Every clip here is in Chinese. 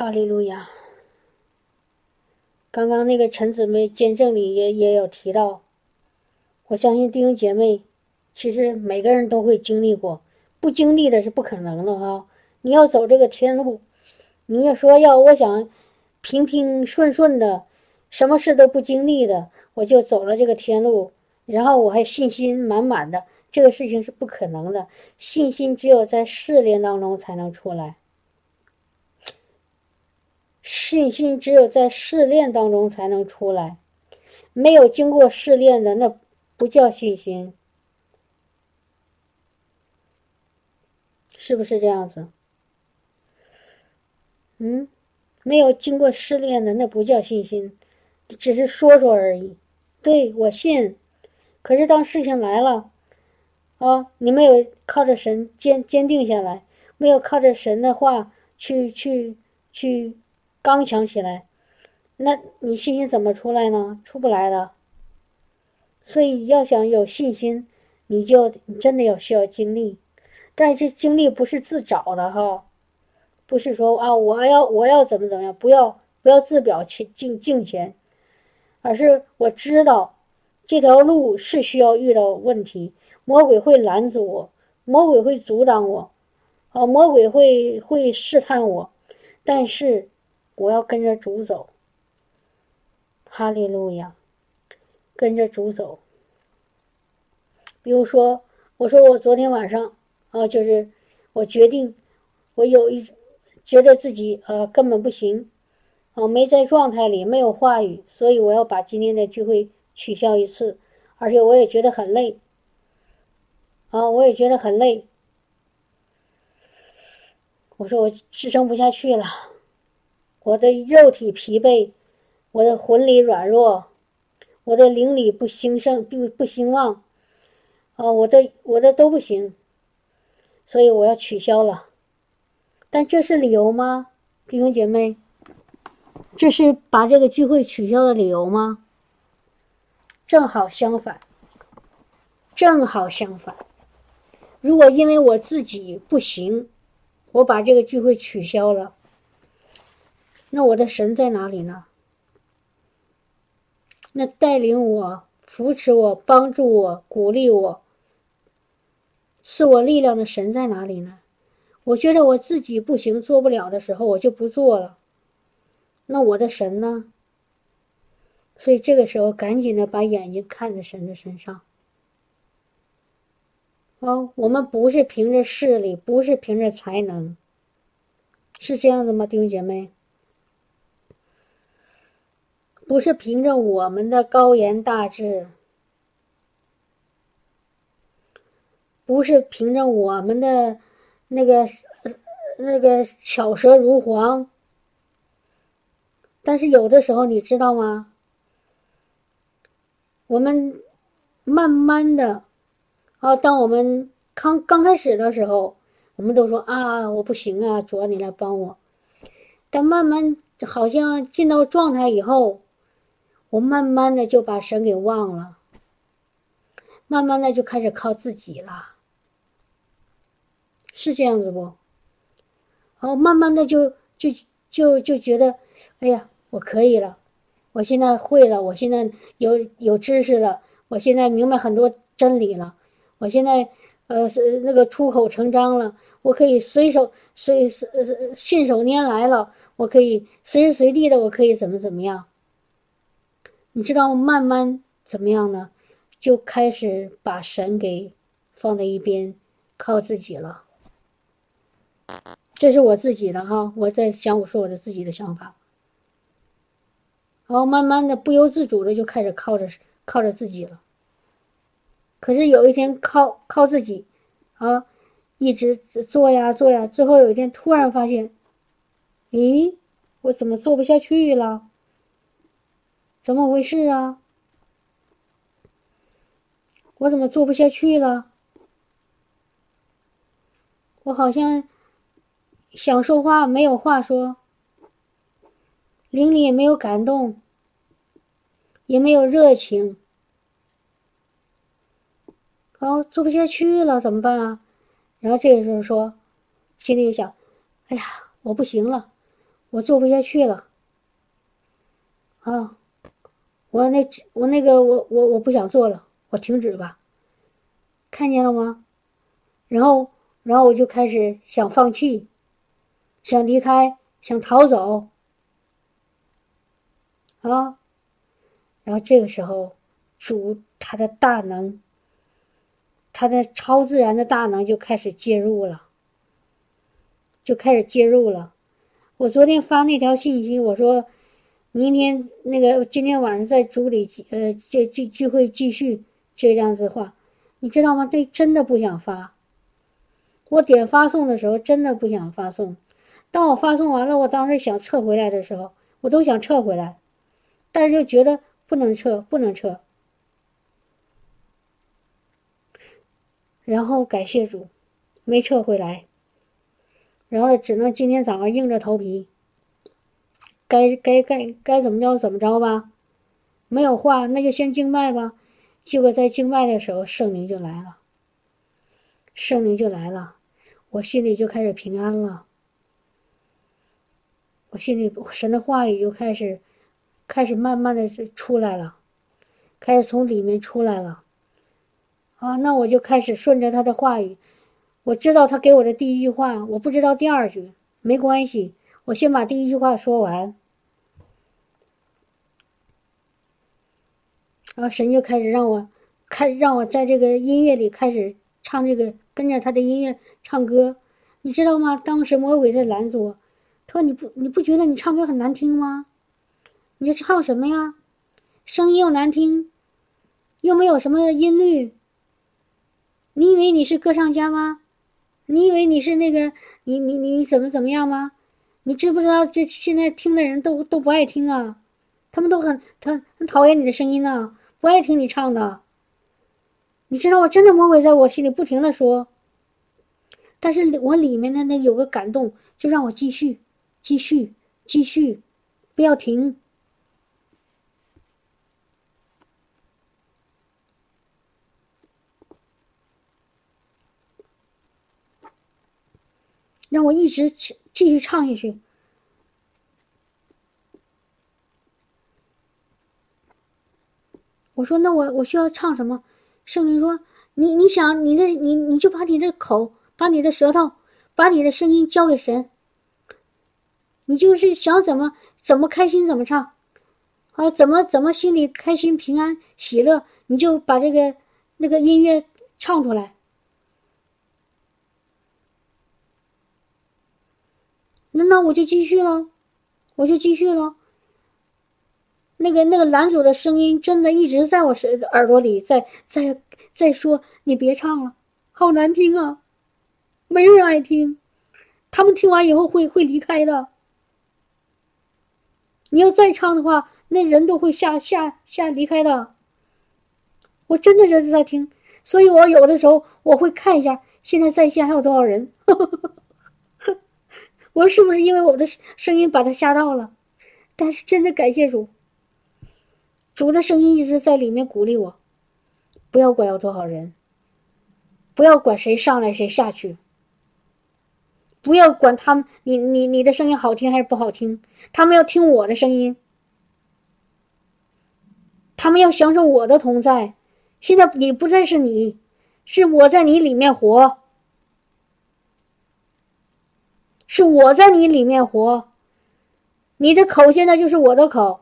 哈利路亚。刚刚那个陈姊妹见证里也也有提到，我相信弟兄姐妹，其实每个人都会经历过，不经历的是不可能的哈。你要走这个天路，你要说要我想平平顺顺的，什么事都不经历的，我就走了这个天路，然后我还信心满满的，这个事情是不可能的。信心只有在试炼当中才能出来。信心只有在试炼当中才能出来，没有经过试炼的那不叫信心，是不是这样子？嗯，没有经过试炼的那不叫信心，只是说说而已。对我信，可是当事情来了，啊，你没有靠着神坚坚定下来，没有靠着神的话去去去。刚强起来，那你信心怎么出来呢？出不来的。所以要想有信心，你就真的要需要经历，但是经历不是自找的哈，不是说啊我要我要怎么怎么样，不要不要自表前敬敬前，而是我知道这条路是需要遇到问题，魔鬼会拦阻我，魔鬼会阻挡我，啊魔鬼会会试探我，但是。我要跟着主走，哈利路亚，跟着主走。比如说，我说我昨天晚上啊，就是我决定，我有一觉得自己啊根本不行，啊没在状态里，没有话语，所以我要把今天的聚会取消一次，而且我也觉得很累，啊我也觉得很累，我说我支撑不下去了。我的肉体疲惫，我的魂里软弱，我的灵里不兴盛，不不兴旺，啊，我的我的都不行，所以我要取消了。但这是理由吗，弟兄姐妹？这是把这个聚会取消的理由吗？正好相反，正好相反。如果因为我自己不行，我把这个聚会取消了。那我的神在哪里呢？那带领我、扶持我、帮助我、鼓励我、赐我力量的神在哪里呢？我觉得我自己不行、做不了的时候，我就不做了。那我的神呢？所以这个时候，赶紧的把眼睛看在神的身上。哦，我们不是凭着势力，不是凭着才能，是这样的吗，弟兄姐妹？不是凭着我们的高言大志，不是凭着我们的那个那个巧舌如簧，但是有的时候你知道吗？我们慢慢的，啊，当我们刚刚开始的时候，我们都说啊，我不行啊，主要你来帮我。但慢慢好像进到状态以后。我慢慢的就把神给忘了，慢慢的就开始靠自己了，是这样子不？然后慢慢的就就就就觉得，哎呀，我可以了，我现在会了，我现在有有知识了，我现在明白很多真理了，我现在呃是那个出口成章了，我可以随手随随信手拈来了，我可以随时随地的，我可以怎么怎么样。你知道慢慢怎么样呢？就开始把神给放在一边，靠自己了。这是我自己的哈，我在想，我说我的自己的想法。然后慢慢的不由自主的就开始靠着靠着自己了。可是有一天靠靠自己，啊，一直做呀做呀，最后有一天突然发现，咦，我怎么做不下去了？怎么回事啊？我怎么做不下去了？我好像想说话没有话说，灵里也没有感动，也没有热情，哦，做不下去了，怎么办啊？然后这个时候说，心里想：哎呀，我不行了，我做不下去了。啊，我那我那个我我我不想做了，我停止吧。看见了吗？然后然后我就开始想放弃，想离开，想逃走。啊，然后这个时候，主他的大能，他的超自然的大能就开始介入了，就开始介入了。我昨天发那条信息，我说。明天那个今天晚上在组里呃，这这聚会继续这样子话，你知道吗？这真的不想发。我点发送的时候真的不想发送，当我发送完了，我当时想撤回来的时候，我都想撤回来，但是就觉得不能撤，不能撤。然后感谢主，没撤回来，然后只能今天早上硬着头皮。该该该该怎么着怎么着吧，没有话那就先静脉吧。结果在静脉的时候，圣灵就来了，圣灵就来了，我心里就开始平安了。我心里神的话语就开始开始慢慢的出来了，开始从里面出来了。啊，那我就开始顺着他的话语，我知道他给我的第一句话，我不知道第二句，没关系。我先把第一句话说完，然后神就开始让我开，让我在这个音乐里开始唱这个，跟着他的音乐唱歌，你知道吗？当时魔鬼在拦着我，他说：“你不，你不觉得你唱歌很难听吗？你这唱什么呀？声音又难听，又没有什么音律。你以为你是歌唱家吗？你以为你是那个你你你怎么怎么样吗？”你知不知道，这现在听的人都都不爱听啊，他们都很他很讨厌你的声音呢，不爱听你唱的。你知道，我真的魔鬼在我心里不停的说，但是我里面的那有个感动，就让我继续，继续，继续，不要停，让我一直继续唱下去。我说：“那我我需要唱什么？”圣灵说：“你你想你的你你就把你的口，把你的舌头，把你的声音交给神。你就是想怎么怎么开心怎么唱，啊，怎么怎么心里开心平安喜乐，你就把这个那个音乐唱出来。”那那我就继续了，我就继续了。那个那个男主的声音真的一直在我耳耳朵里，在在在说：“你别唱了，好难听啊，没人爱听，他们听完以后会会离开的。你要再唱的话，那人都会下下下离开的。”我真的是在听，所以我有的时候我会看一下现在在线还有多少人。我是不是因为我的声音把他吓到了？但是真的感谢主，主的声音一直在里面鼓励我，不要管有多少人，不要管谁上来谁下去，不要管他们，你你你的声音好听还是不好听，他们要听我的声音，他们要享受我的同在。现在你不再是你，是我在你里面活。是我在你里面活，你的口现在就是我的口，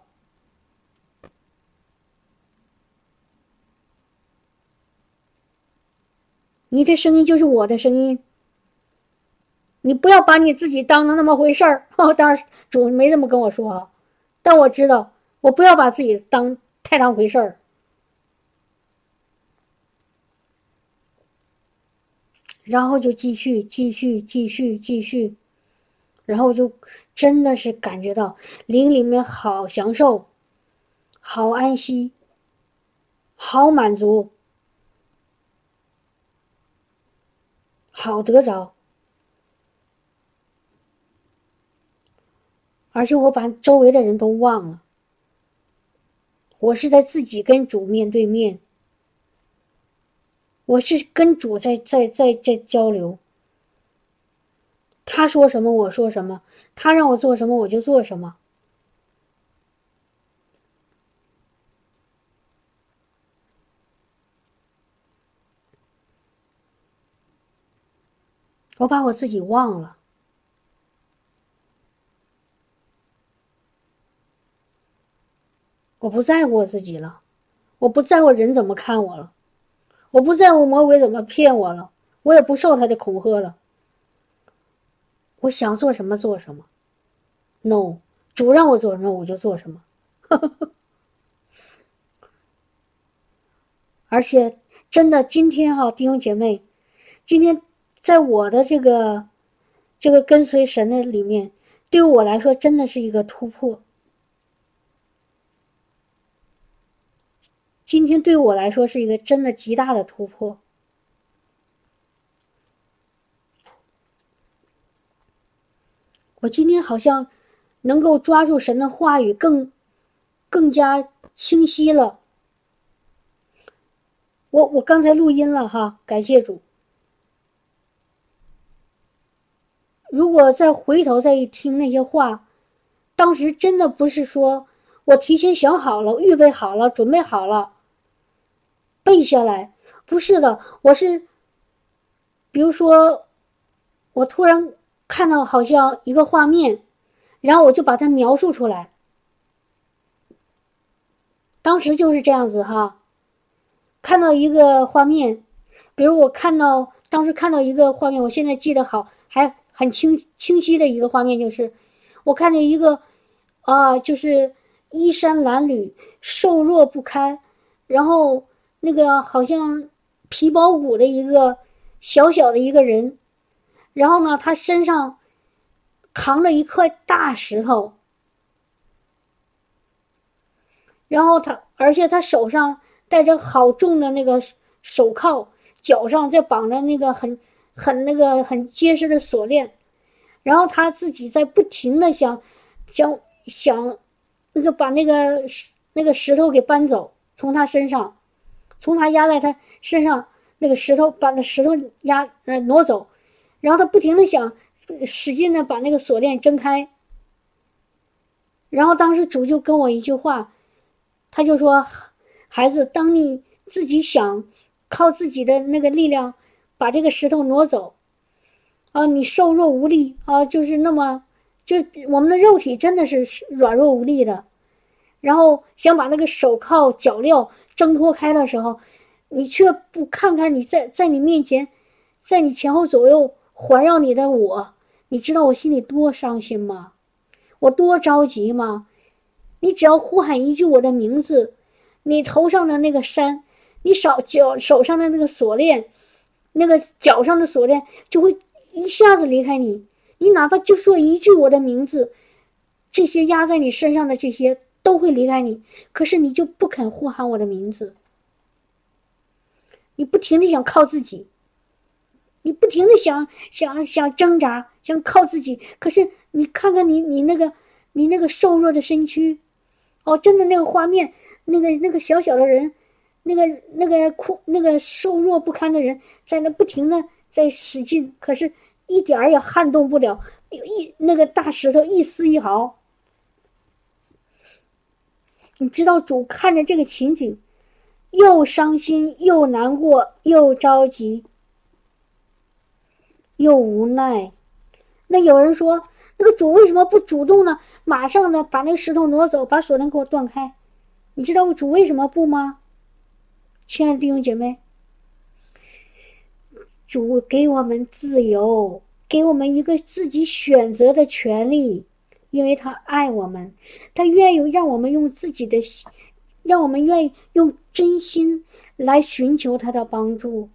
你的声音就是我的声音。你不要把你自己当成那么回事儿。当然，主没这么跟我说啊，但我知道，我不要把自己当太当回事儿。然后就继续，继续，继续，继续。然后就真的是感觉到灵里面好享受，好安息，好满足，好得着。而且我把周围的人都忘了，我是在自己跟主面对面，我是跟主在在在在交流。他说什么我说什么，他让我做什么我就做什么。我把我自己忘了，我不在乎我自己了，我不在乎人怎么看我了，我不在乎魔鬼怎么骗我了，我也不受他的恐吓了。我想做什么做什么，no，主让我做什么我就做什么，而且真的今天哈，弟兄姐妹，今天。在我的这个这个跟随神的里面，对我来说真的是一个突破。今天对我来说是一个真的极大的突破。我今天好像能够抓住神的话语，更更加清晰了。我我刚才录音了哈，感谢主。如果再回头再一听那些话，当时真的不是说我提前想好了、预备好了、准备好了背下来，不是的，我是，比如说，我突然看到好像一个画面，然后我就把它描述出来。当时就是这样子哈，看到一个画面，比如我看到当时看到一个画面，我现在记得好。很清清晰的一个画面就是，我看见一个，啊，就是衣衫褴褛、瘦弱不堪，然后那个好像皮包骨的一个小小的一个人，然后呢，他身上扛着一块大石头，然后他，而且他手上戴着好重的那个手铐，脚上再绑着那个很。很那个很结实的锁链，然后他自己在不停的想，想想，那个把那个那个石头给搬走，从他身上，从他压在他身上那个石头把那石头压呃挪走，然后他不停的想，使劲的把那个锁链挣开。然后当时主就跟我一句话，他就说：“孩子，当你自己想靠自己的那个力量。”把这个石头挪走，啊，你瘦弱无力啊，就是那么，就我们的肉体真的是软弱无力的。然后想把那个手铐脚镣挣脱开的时候，你却不看看你在在你面前，在你前后左右环绕你的我，你知道我心里多伤心吗？我多着急吗？你只要呼喊一句我的名字，你头上的那个山，你手脚手上的那个锁链。那个脚上的锁链就会一下子离开你，你哪怕就说一句我的名字，这些压在你身上的这些都会离开你。可是你就不肯呼喊我的名字，你不停的想靠自己，你不停的想想想挣扎，想靠自己。可是你看看你你那个你那个瘦弱的身躯，哦，真的那个画面，那个那个小小的人。那个那个哭那个瘦弱不堪的人在那不停的在使劲，可是一点儿也撼动不了一那个大石头一丝一毫。你知道主看着这个情景，又伤心又难过又着急又无奈。那有人说，那个主为什么不主动呢？马上呢把那个石头挪走，把锁链给我断开？你知道主为什么不吗？亲爱的弟兄姐妹，主给我们自由，给我们一个自己选择的权利，因为他爱我们，他愿意让我们用自己的，让我们愿意用真心来寻求他的帮助。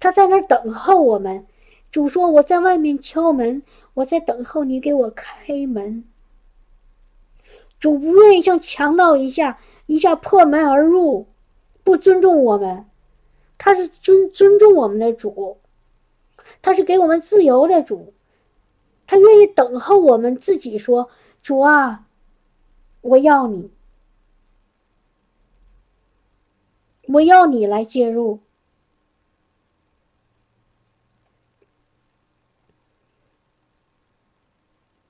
他在那儿等候我们。主说：“我在外面敲门，我在等候你给我开门。”主不愿意像强盗一下一下破门而入。不尊重我们，他是尊尊重我们的主，他是给我们自由的主，他愿意等候我们自己说：“主啊，我要你，我要你来介入。”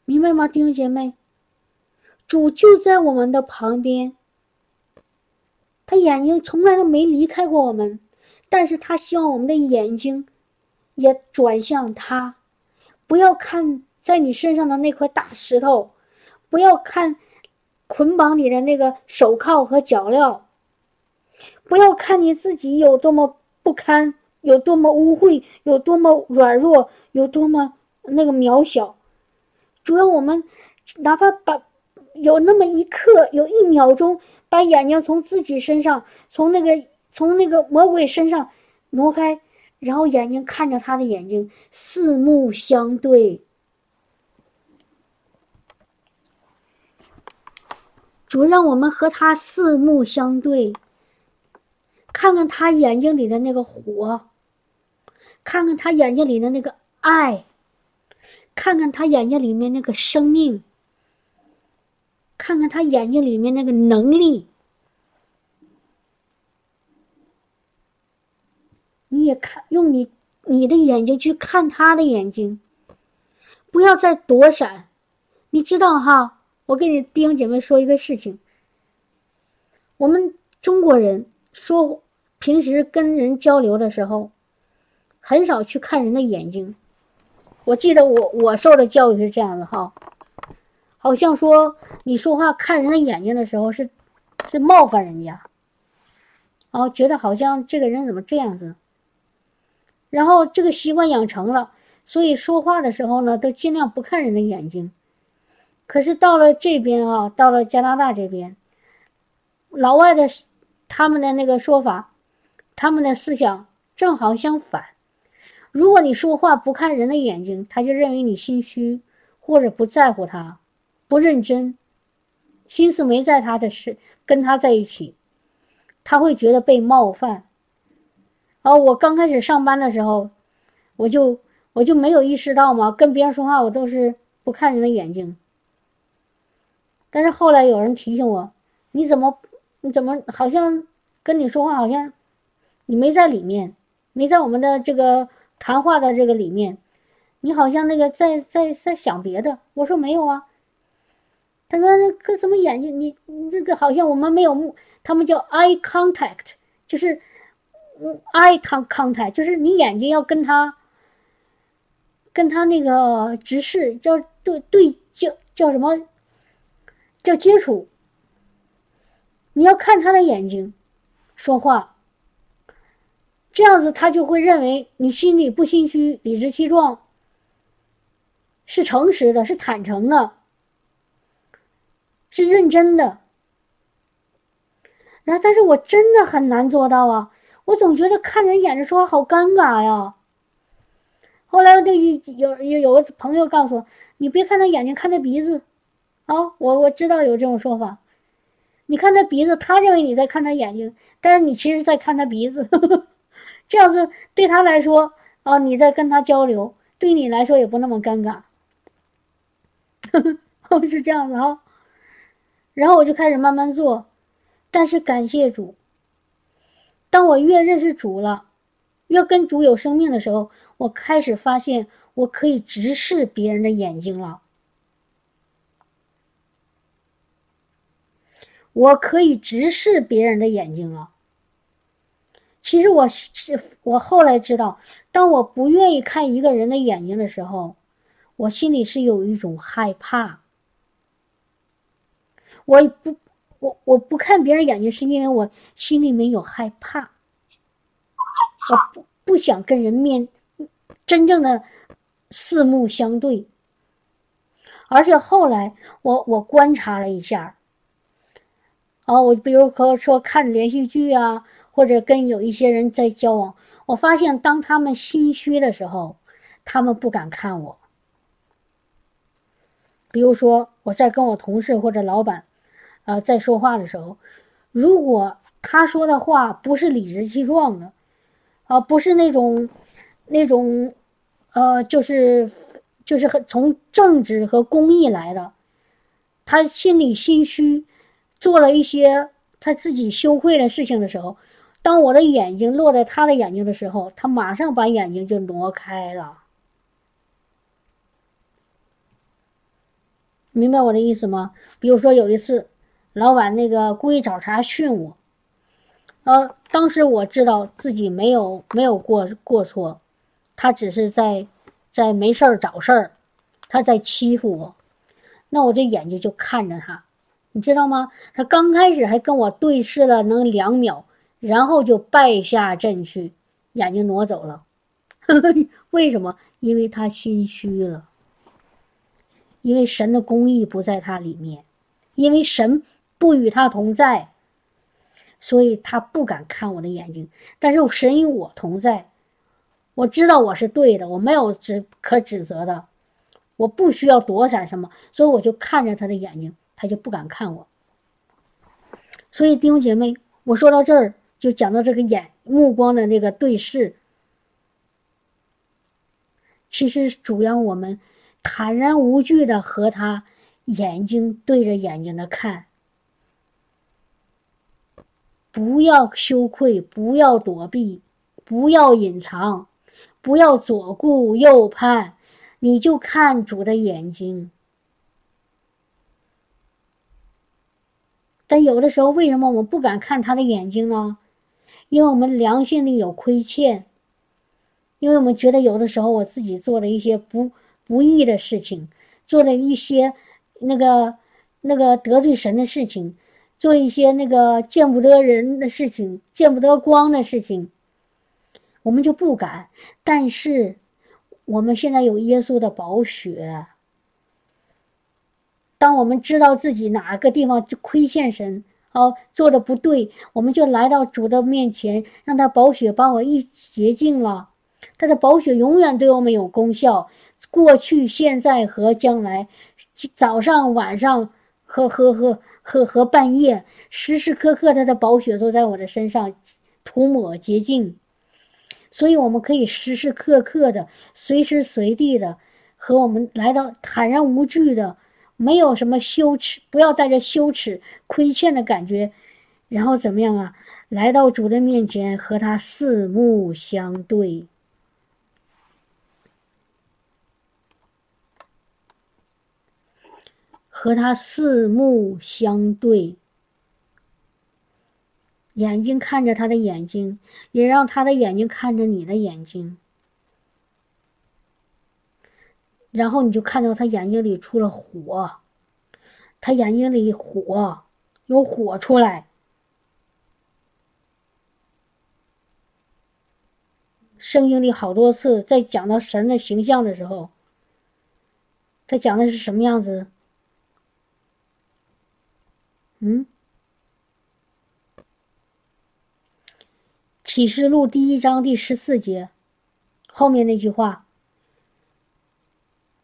明白吗，弟兄姐妹？主就在我们的旁边，他眼睛从来都没离开过我们，但是他希望我们的眼睛也转向他，不要看在你身上的那块大石头，不要看捆绑你的那个手铐和脚镣，不要看你自己有多么不堪，有多么污秽，有多么软弱，有多么那个渺小。主要我们哪怕把。有那么一刻，有一秒钟，把眼睛从自己身上，从那个从那个魔鬼身上挪开，然后眼睛看着他的眼睛，四目相对。主让我们和他四目相对，看看他眼睛里的那个火，看看他眼睛里的那个爱，看看他眼睛里面那个生命。看看他眼睛里面那个能力，你也看，用你你的眼睛去看他的眼睛，不要再躲闪。你知道哈？我给你弟兄姐妹说一个事情。我们中国人说，平时跟人交流的时候，很少去看人的眼睛。我记得我我受的教育是这样的哈。好像说你说话看人的眼睛的时候是，是冒犯人家，哦，觉得好像这个人怎么这样子，然后这个习惯养成了，所以说话的时候呢，都尽量不看人的眼睛。可是到了这边啊，到了加拿大这边，老外的他们的那个说法，他们的思想正好相反。如果你说话不看人的眼睛，他就认为你心虚或者不在乎他。不认真，心思没在他的事，跟他在一起，他会觉得被冒犯。哦，我刚开始上班的时候，我就我就没有意识到嘛，跟别人说话我都是不看人的眼睛。但是后来有人提醒我，你怎么你怎么好像跟你说话好像你没在里面，没在我们的这个谈话的这个里面，你好像那个在在在想别的。我说没有啊。他说：“那个什么眼睛，你那个好像我们没有目，他们叫 eye contact，就是 eye contact，就是你眼睛要跟他，跟他那个直视，叫对对叫叫什么？叫接触。你要看他的眼睛，说话，这样子他就会认为你心里不心虚，理直气壮，是诚实的，是坦诚的。”是认真的，然后，但是我真的很难做到啊！我总觉得看人眼睛说话好尴尬呀。后来，这有有有个朋友告诉我：“你别看他眼睛，看他鼻子。”啊，我我知道有这种说法。你看他鼻子，他认为你在看他眼睛，但是你其实在看他鼻子。这样子对他来说，啊，你在跟他交流，对你来说也不那么尴尬。哦 是这样子啊。然后我就开始慢慢做，但是感谢主。当我越认识主了，越跟主有生命的时候，我开始发现我可以直视别人的眼睛了。我可以直视别人的眼睛了。其实我是我后来知道，当我不愿意看一个人的眼睛的时候，我心里是有一种害怕。我不，我我不看别人眼睛，是因为我心里面有害怕，我不不想跟人面真正的四目相对。而且后来我我观察了一下，啊，我比如说说看连续剧啊，或者跟有一些人在交往，我发现当他们心虚的时候，他们不敢看我。比如说我在跟我同事或者老板。呃，在说话的时候，如果他说的话不是理直气壮的，啊，不是那种，那种，呃，就是就是很从正直和公益来的，他心里心虚，做了一些他自己羞愧的事情的时候，当我的眼睛落在他的眼睛的时候，他马上把眼睛就挪开了。明白我的意思吗？比如说有一次，老板那个故意找茬训我，呃，当时我知道自己没有没有过过错，他只是在在没事儿找事儿，他在欺负我，那我这眼睛就看着他，你知道吗？他刚开始还跟我对视了能两秒，然后就败下阵去，眼睛挪走了。为什么？因为他心虚了。因为神的公义不在他里面，因为神不与他同在，所以他不敢看我的眼睛。但是神与我同在，我知道我是对的，我没有指可指责的，我不需要躲闪什么，所以我就看着他的眼睛，他就不敢看我。所以弟兄姐妹，我说到这儿就讲到这个眼目光的那个对视，其实主要我们。坦然无惧的和他眼睛对着眼睛的看，不要羞愧，不要躲避，不要隐藏，不要左顾右盼，你就看主的眼睛。但有的时候，为什么我们不敢看他的眼睛呢？因为我们良心里有亏欠，因为我们觉得有的时候我自己做了一些不。不义的事情，做了一些那个那个得罪神的事情，做一些那个见不得人的事情，见不得光的事情，我们就不敢。但是我们现在有耶稣的宝血，当我们知道自己哪个地方就亏欠神，哦，做的不对，我们就来到主的面前，让他宝血把我一洁净了。他的宝血永远对我们有功效。过去、现在和将来，早上、晚上和和和和和半夜，时时刻刻，他的宝血都在我的身上涂抹洁净，所以我们可以时时刻刻的、随时随地的和我们来到坦然无惧的，没有什么羞耻，不要带着羞耻、亏欠的感觉，然后怎么样啊？来到主的面前，和他四目相对。和他四目相对，眼睛看着他的眼睛，也让他的眼睛看着你的眼睛，然后你就看到他眼睛里出了火，他眼睛里火有火出来。圣经里好多次在讲到神的形象的时候，他讲的是什么样子？嗯，启示录第一章第十四节，后面那句话。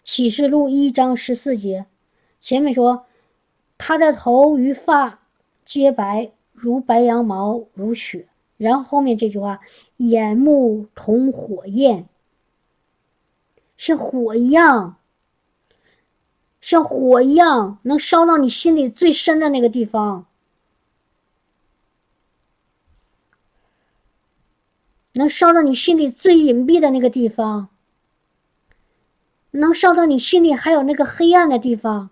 启示录一章十四节，前面说他的头与发皆白如白羊毛如雪，然后后面这句话，眼目同火焰，像火一样。像火一样，能烧到你心里最深的那个地方，能烧到你心里最隐蔽的那个地方，能烧到你心里还有那个黑暗的地方，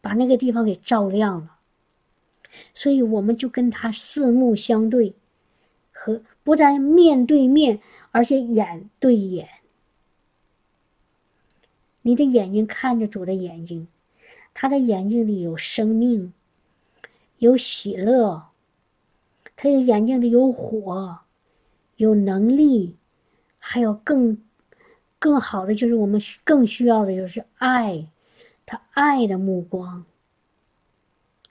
把那个地方给照亮了。所以我们就跟他四目相对，和不但面对面，而且眼对眼。你的眼睛看着主的眼睛，他的眼睛里有生命，有喜乐，他的眼睛里有火，有能力，还有更更好的就是我们更需要的就是爱，他爱的目光，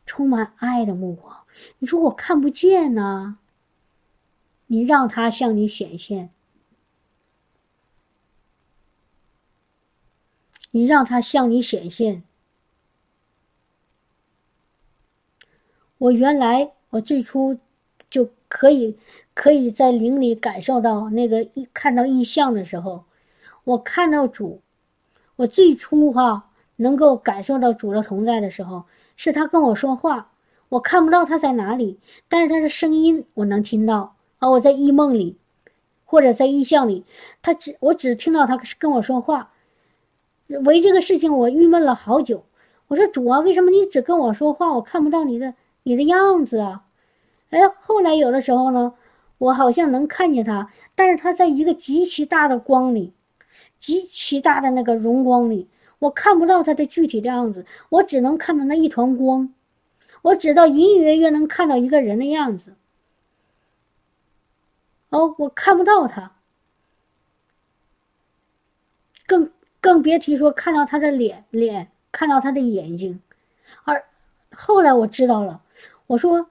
充满爱的目光。你说我看不见呢？你让他向你显现。你让他向你显现。我原来我最初就可以可以在灵里感受到那个一看到异象的时候，我看到主，我最初哈能够感受到主的同在的时候，是他跟我说话，我看不到他在哪里，但是他的声音我能听到啊，我在异梦里或者在异象里，他只我只听到他跟我说话。为这个事情，我郁闷了好久。我说主啊，为什么你只跟我说话，我看不到你的你的样子啊？哎，后来有的时候呢，我好像能看见他，但是他在一个极其大的光里，极其大的那个荣光里，我看不到他的具体的样子，我只能看到那一团光，我只道隐隐约约能看到一个人的样子。哦，我看不到他，更更别提说看到他的脸脸。看到他的眼睛，而后来我知道了，我说，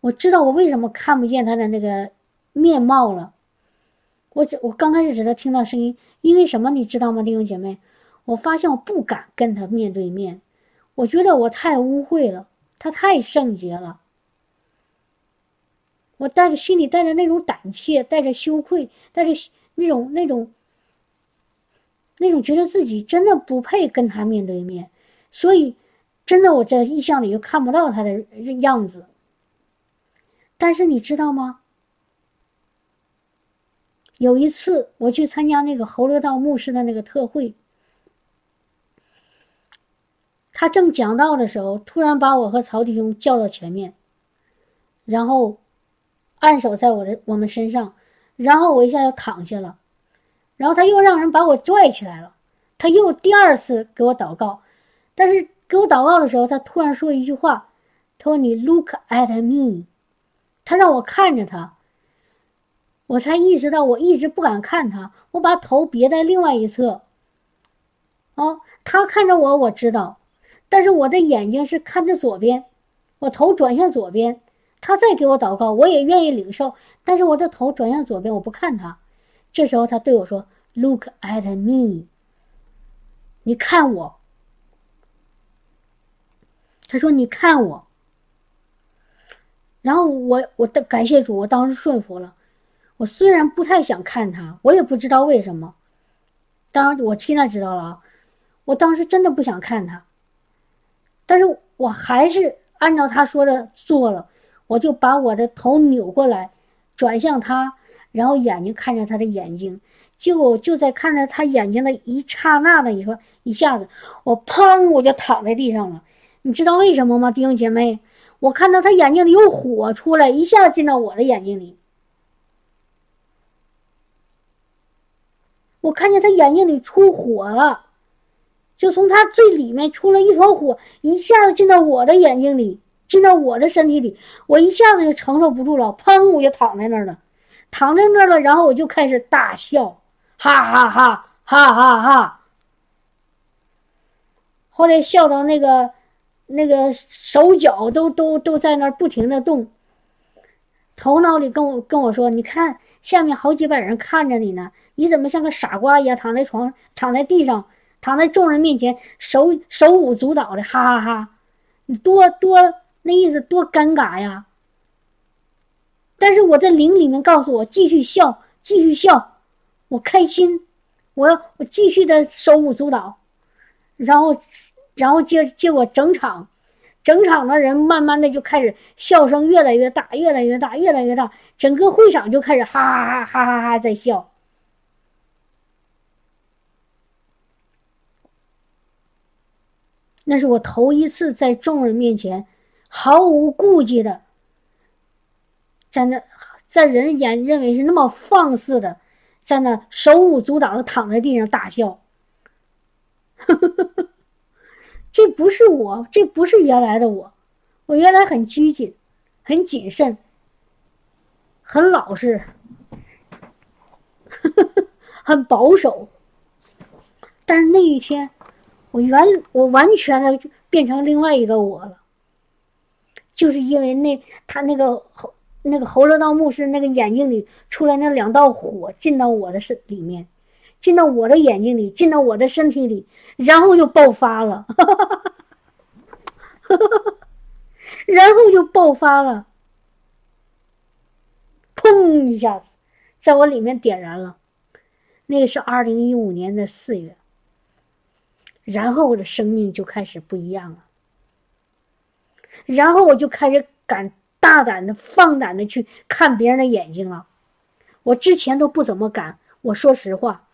我知道我为什么看不见他的那个面貌了。我只我刚开始只能听到声音，因为什么你知道吗，弟兄姐妹？我发现我不敢跟他面对面，我觉得我太污秽了，他太圣洁了。我带着心里带着那种胆怯，带着羞愧，带着那种那种。那种觉得自己真的不配跟他面对面，所以真的我在意象里就看不到他的样子。但是你知道吗？有一次我去参加那个侯乐道牧师的那个特会，他正讲道的时候，突然把我和曹弟兄叫到前面，然后按手在我的我们身上，然后我一下就躺下了。然后他又让人把我拽起来了，他又第二次给我祷告，但是给我祷告的时候，他突然说一句话，他说：“你 look at me。”他让我看着他，我才意识到我一直不敢看他，我把头别在另外一侧。哦，他看着我，我知道，但是我的眼睛是看着左边，我头转向左边。他再给我祷告，我也愿意领受，但是我的头转向左边，我不看他。这时候他对我说：“Look at me，你看我。”他说：“你看我。”然后我我的感谢主，我当时顺服了。我虽然不太想看他，我也不知道为什么。当然我现在知道了啊，我当时真的不想看他，但是我还是按照他说的做了。我就把我的头扭过来，转向他。然后眼睛看着他的眼睛，结果就在看着他眼睛的一刹那的一个一下子，我砰我就躺在地上了。你知道为什么吗，弟兄姐妹？我看到他眼睛里有火出来，一下子进到我的眼睛里。我看见他眼睛里出火了，就从他最里面出了一团火，一下子进到我的眼睛里，进到我的身体里，我一下子就承受不住了，砰我就躺在那儿了。躺在那儿了，然后我就开始大笑，哈哈哈，哈哈哈。后来笑到那个，那个手脚都都都在那儿不停的动。头脑里跟我跟我说：“你看，下面好几百人看着你呢，你怎么像个傻瓜一样躺在床，躺在地上，躺在众人面前，手手舞足蹈的，哈哈哈！你多多那意思多尴尬呀。”但是我在灵里面告诉我继续笑，继续笑，我开心，我要我继续的手舞足蹈，然后，然后结结果整场，整场的人慢慢的就开始笑声越来越大，越来越大，越来越大，整个会场就开始哈哈哈哈哈哈在笑。那是我头一次在众人面前毫无顾忌的。在那，在人眼认为是那么放肆的，在那手舞足蹈的躺在地上大笑，这不是我，这不是原来的我，我原来很拘谨，很谨慎，很老实，很保守。但是那一天，我原我完全的变成另外一个我了，就是因为那他那个。那个侯乐道牧师那个眼睛里出来那两道火进到我的身里面，进到我的眼睛里，进到我的身体里，然后就爆发了，然后就爆发了，砰一下子，在我里面点燃了。那个是二零一五年的四月，然后我的生命就开始不一样了，然后我就开始感。大胆的、放胆的去看别人的眼睛了，我之前都不怎么敢。我说实话，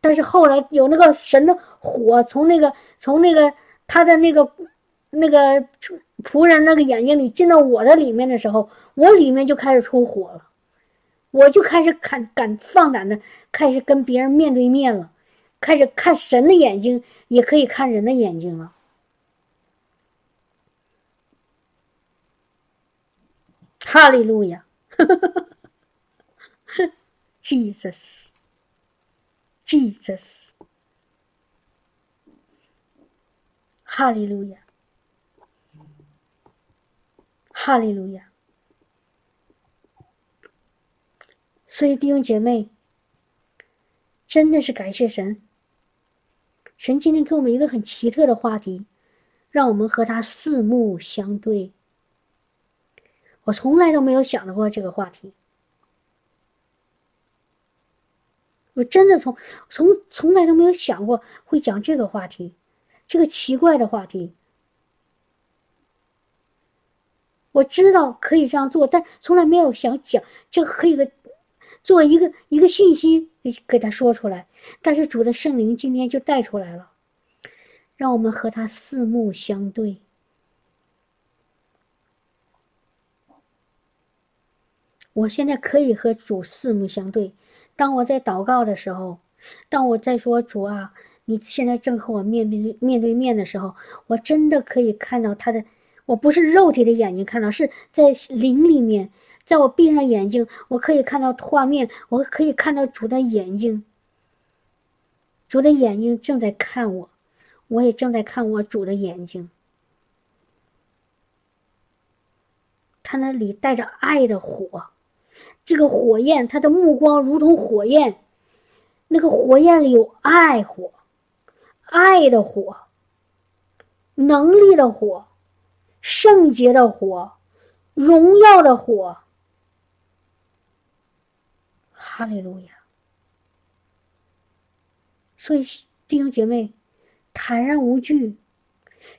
但是后来有那个神的火从那个从那个他的那个那个仆人那个眼睛里进到我的里面的时候，我里面就开始出火了，我就开始敢敢放胆的开始跟别人面对面了，开始看神的眼睛，也可以看人的眼睛了。哈利路亚，Jesus，Jesus，哈利路亚，哈利路亚。所以弟兄姐妹，真的是感谢神。神今天给我们一个很奇特的话题，让我们和他四目相对。我从来都没有想到过这个话题，我真的从从从来都没有想过会讲这个话题，这个奇怪的话题。我知道可以这样做，但从来没有想讲这个可以个做一个一个信息给给他说出来。但是主的圣灵今天就带出来了，让我们和他四目相对。我现在可以和主四目相对。当我在祷告的时候，当我在说主啊，你现在正和我面面面对面的时候，我真的可以看到他的。我不是肉体的眼睛看到，是在灵里面。在我闭上眼睛，我可以看到画面，我可以看到主的眼睛。主的眼睛正在看我，我也正在看我主的眼睛。他那里带着爱的火。这个火焰，他的目光如同火焰，那个火焰里有爱火，爱的火，能力的火，圣洁的火，荣耀的火。哈利路亚！所以弟兄姐妹，坦然无惧，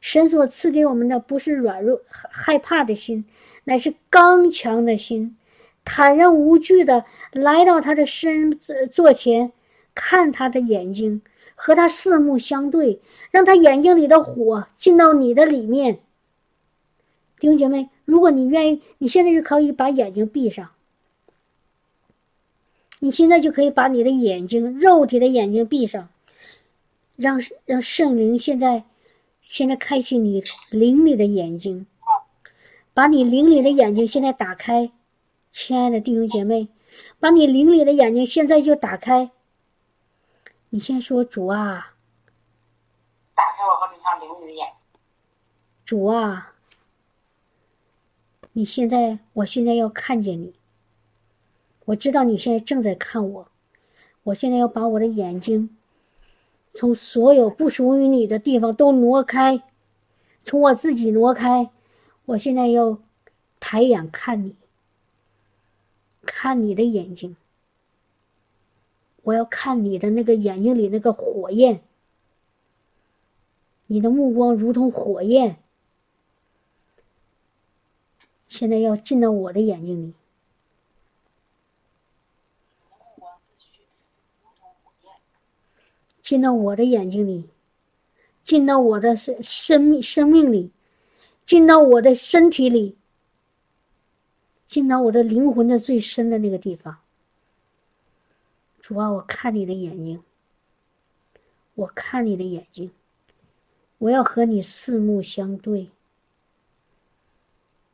神所赐给我们的不是软弱害怕的心，乃是刚强的心。坦然无惧的来到他的身座前，看他的眼睛，和他四目相对，让他眼睛里的火进到你的里面。弟兄姐妹，如果你愿意，你现在就可以把眼睛闭上。你现在就可以把你的眼睛，肉体的眼睛闭上，让让圣灵现在现在开启你灵里的眼睛，把你灵里的眼睛现在打开。亲爱的弟兄姐妹，把你灵里的眼睛现在就打开。你先说主啊，打开我和灵里的眼。主啊，你现在，我现在要看见你。我知道你现在正在看我，我现在要把我的眼睛从所有不属于你的地方都挪开，从我自己挪开。我现在要抬眼看你。看你的眼睛，我要看你的那个眼睛里那个火焰，你的目光如同火焰，现在要进到我的眼睛里，进到我的眼睛里，进到我的生生命生命里，进到我的身体里。进到我的灵魂的最深的那个地方，主啊，我看你的眼睛，我看你的眼睛，我要和你四目相对，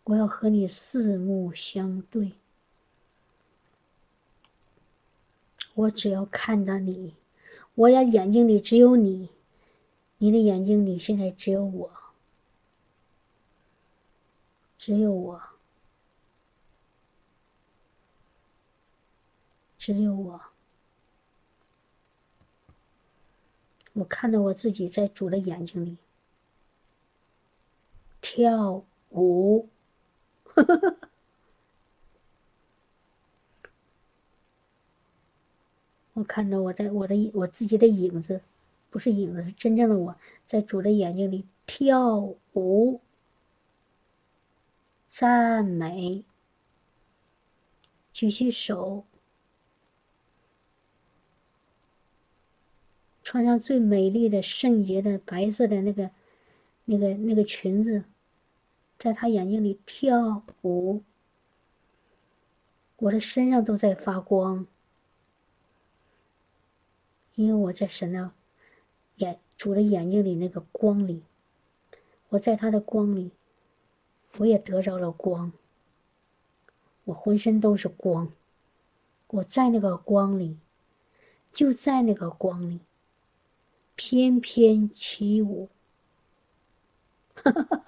我要和你四目相对，我只要看到你，我的眼睛里只有你，你的眼睛里现在只有我，只有我。只有我，我看到我自己在主的眼睛里跳舞，我看到我在我的我自己的影子，不是影子，是真正的我在主的眼睛里跳舞，赞美，举起手。穿上最美丽的圣洁的白色的那个、那个、那个裙子，在他眼睛里跳舞。我的身上都在发光，因为我在神的眼主的眼睛里那个光里，我在他的光里，我也得着了光。我浑身都是光，我在那个光里，就在那个光里，翩翩起舞。哈哈哈。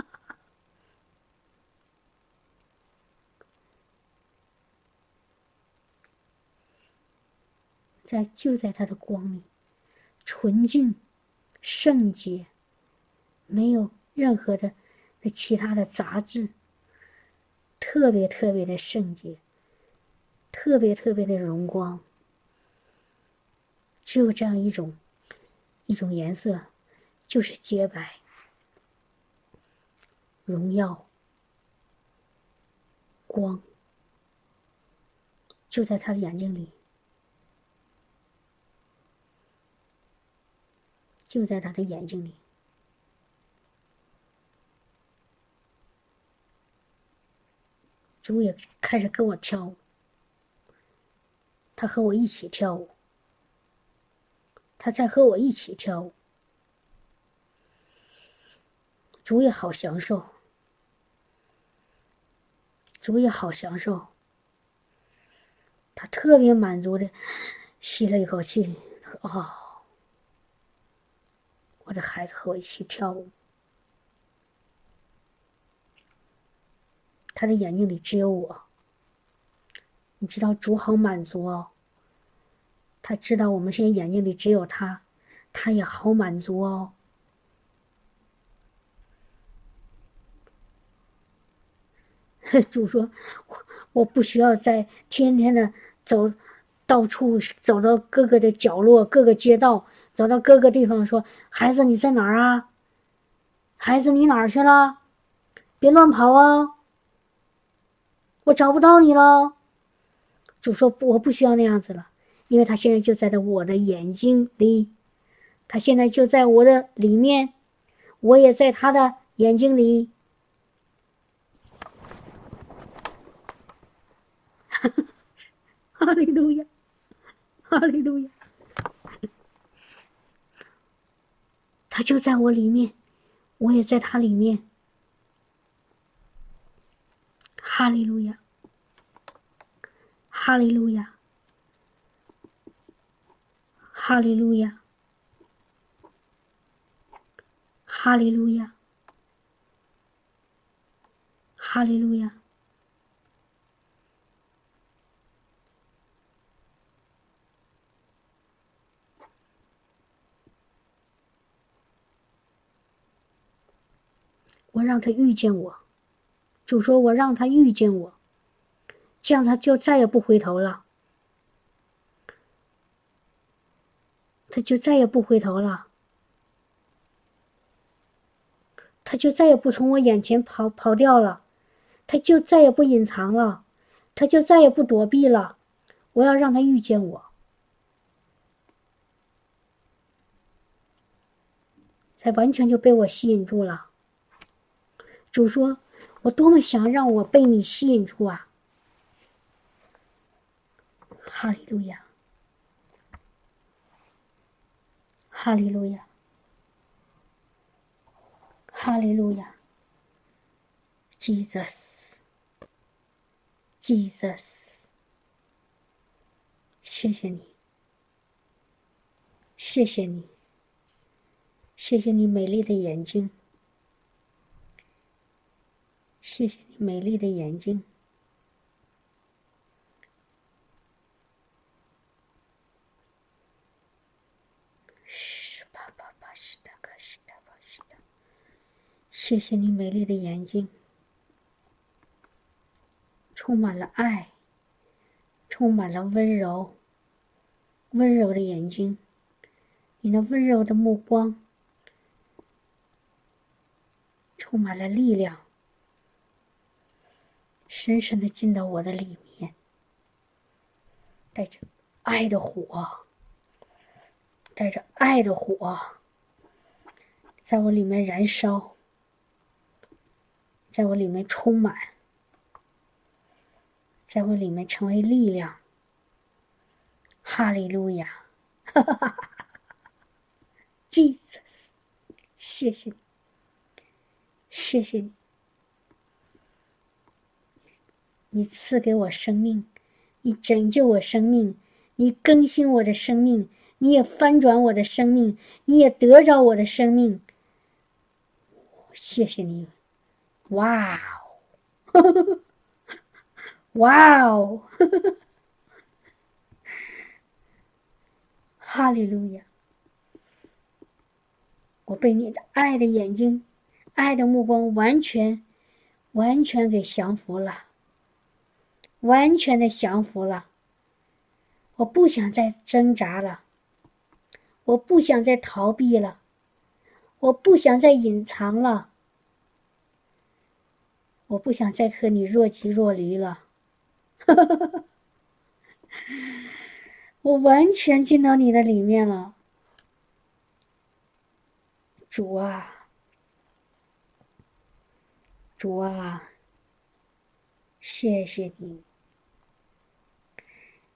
在就在他的光里，纯净、圣洁，没有任何的那其他的杂质，特别特别的圣洁，特别特别的荣光，只有这样一种一种颜色，就是洁白、荣耀、光，就在他的眼睛里。就在他的眼睛里，主也开始跟我跳舞。他和我一起跳舞，他在和我一起跳舞。主也好享受，主也好享受。他特别满足的吸了一口气，他说：“哦。”我的孩子和我一起跳舞，他的眼睛里只有我。你知道主好满足哦，他知道我们现在眼睛里只有他，他也好满足哦。主说：“我我不需要再天天的走，到处走到各个的角落，各个街道。”走到各个地方说：“孩子，你在哪儿啊？孩子，你哪儿去了？别乱跑啊！我找不到你了。”主说：“我不需要那样子了，因为他现在就在我的眼睛里，他现在就在我的里面，我也在他的眼睛里。”哈利路亚，哈利路亚。他就在我里面，我也在他里面。哈利路亚，哈利路亚，哈利路亚，哈利路亚，哈利路亚。我让他遇见我，主说：“我让他遇见我，这样他就再也不回头了，他就再也不回头了，他就再也不从我眼前跑跑掉了，他就再也不隐藏了，他就再也不躲避了。我要让他遇见我，他完全就被我吸引住了。”主说：“我多么想让我被你吸引住啊！”哈利路亚，哈利路亚，哈利路亚！Jesus，Jesus，谢谢你，谢谢你，谢谢你美丽的眼睛。谢谢你美丽的眼睛。谢谢你美丽的眼睛，充满了爱，充满了温柔，温柔的眼睛，你那温柔的目光，充满了力量。深深的进到我的里面，带着爱的火，带着爱的火，在我里面燃烧，在我里面充满，在我里面成为力量。哈利路亚！哈哈哈哈哈！Jesus，谢谢你，谢谢你，你赐给我生命，你拯救我生命，你更新我的生命。你也翻转我的生命，你也得着我的生命。谢谢你，哇哦，哇哦，哈利路亚！我被你的爱的眼睛、爱的目光完全、完全给降服了，完全的降服了。我不想再挣扎了。我不想再逃避了，我不想再隐藏了，我不想再和你若即若离了。我完全进到你的里面了，主啊，主啊，谢谢你，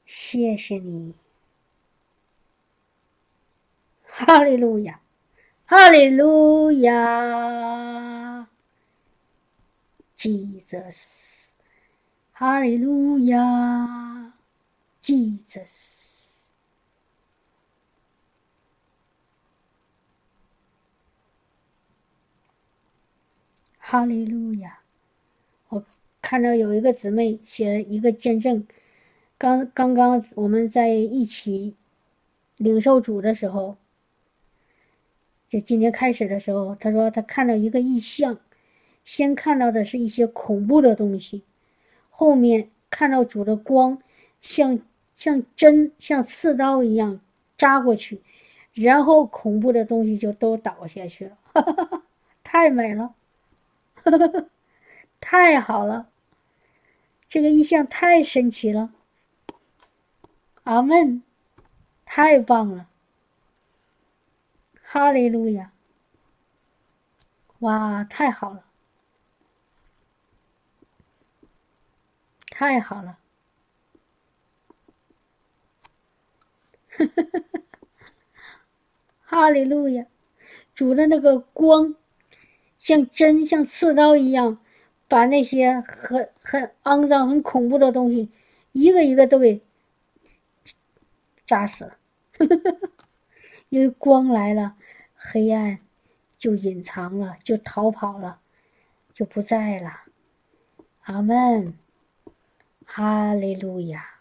谢谢你。哈利路亚，哈利路亚，Jesus，哈利路亚，Jesus，哈利路亚。我看到有一个姊妹写一个见证，刚刚刚我们在一起领受主的时候。就今天开始的时候，他说他看到一个异象，先看到的是一些恐怖的东西，后面看到主的光，像像针像刺刀一样扎过去，然后恐怖的东西就都倒下去了，太美了，太好了，这个意象太神奇了，阿门，太棒了。哈利路亚！哇，太好了，太好了！哈利路亚！主的那个光，像针、像刺刀一样，把那些很很肮脏、很恐怖的东西，一个一个都给扎死了。因为光来了。黑暗就隐藏了，就逃跑了，就不在了。阿门，哈利路亚。